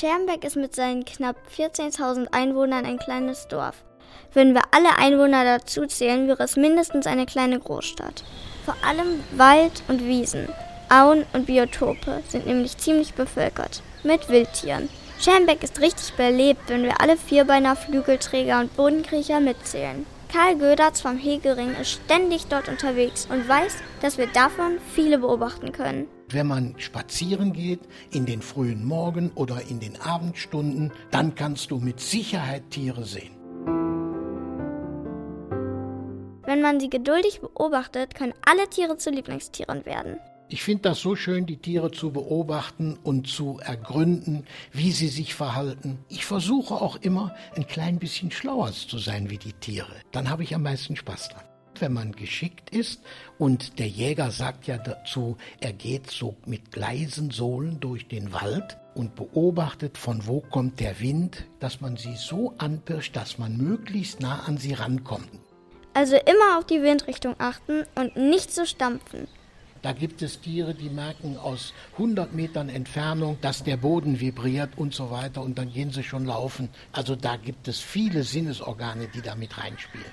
Schermbeck ist mit seinen knapp 14.000 Einwohnern ein kleines Dorf. Würden wir alle Einwohner dazu zählen, wäre es mindestens eine kleine Großstadt. Vor allem Wald und Wiesen, Auen und Biotope sind nämlich ziemlich bevölkert. Mit Wildtieren. Schermbeck ist richtig belebt, wenn wir alle Vierbeiner, Flügelträger und Bodenkriecher mitzählen. Karl Gödertz vom Hegering ist ständig dort unterwegs und weiß, dass wir davon viele beobachten können. Wenn man spazieren geht, in den frühen Morgen oder in den Abendstunden, dann kannst du mit Sicherheit Tiere sehen. Wenn man sie geduldig beobachtet, können alle Tiere zu Lieblingstieren werden. Ich finde das so schön, die Tiere zu beobachten und zu ergründen, wie sie sich verhalten. Ich versuche auch immer, ein klein bisschen schlauer zu sein wie die Tiere. Dann habe ich am meisten Spaß dran. Wenn man geschickt ist und der Jäger sagt ja dazu, er geht so mit leisen Sohlen durch den Wald und beobachtet, von wo kommt der Wind, dass man sie so anpirscht, dass man möglichst nah an sie rankommt. Also immer auf die Windrichtung achten und nicht so stampfen. Da gibt es Tiere, die merken aus 100 Metern Entfernung, dass der Boden vibriert und so weiter und dann gehen sie schon laufen. Also da gibt es viele Sinnesorgane, die da mit reinspielen.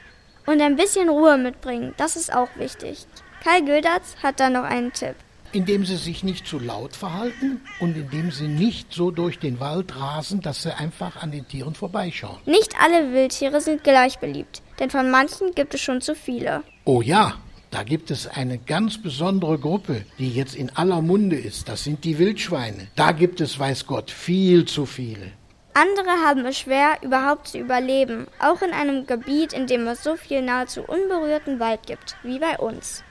Und ein bisschen Ruhe mitbringen, das ist auch wichtig. Kai Gildatz hat da noch einen Tipp. Indem sie sich nicht zu laut verhalten und indem sie nicht so durch den Wald rasen, dass sie einfach an den Tieren vorbeischauen. Nicht alle Wildtiere sind gleich beliebt, denn von manchen gibt es schon zu viele. Oh ja, da gibt es eine ganz besondere Gruppe, die jetzt in aller Munde ist. Das sind die Wildschweine. Da gibt es, weiß Gott, viel zu viele. Andere haben es schwer, überhaupt zu überleben, auch in einem Gebiet, in dem es so viel nahezu unberührten Wald gibt, wie bei uns.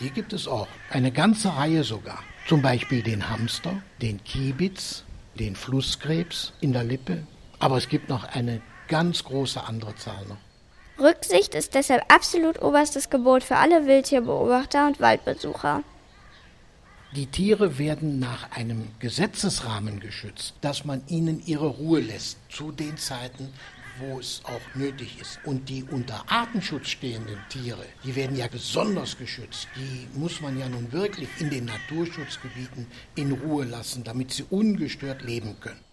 Die gibt es auch, eine ganze Reihe sogar. Zum Beispiel den Hamster, den Kiebitz, den Flusskrebs in der Lippe. Aber es gibt noch eine ganz große andere Zahl noch. Rücksicht ist deshalb absolut oberstes Gebot für alle Wildtierbeobachter und Waldbesucher. Die Tiere werden nach einem Gesetzesrahmen geschützt, dass man ihnen ihre Ruhe lässt zu den Zeiten, wo es auch nötig ist. Und die unter Artenschutz stehenden Tiere, die werden ja besonders geschützt. Die muss man ja nun wirklich in den Naturschutzgebieten in Ruhe lassen, damit sie ungestört leben können.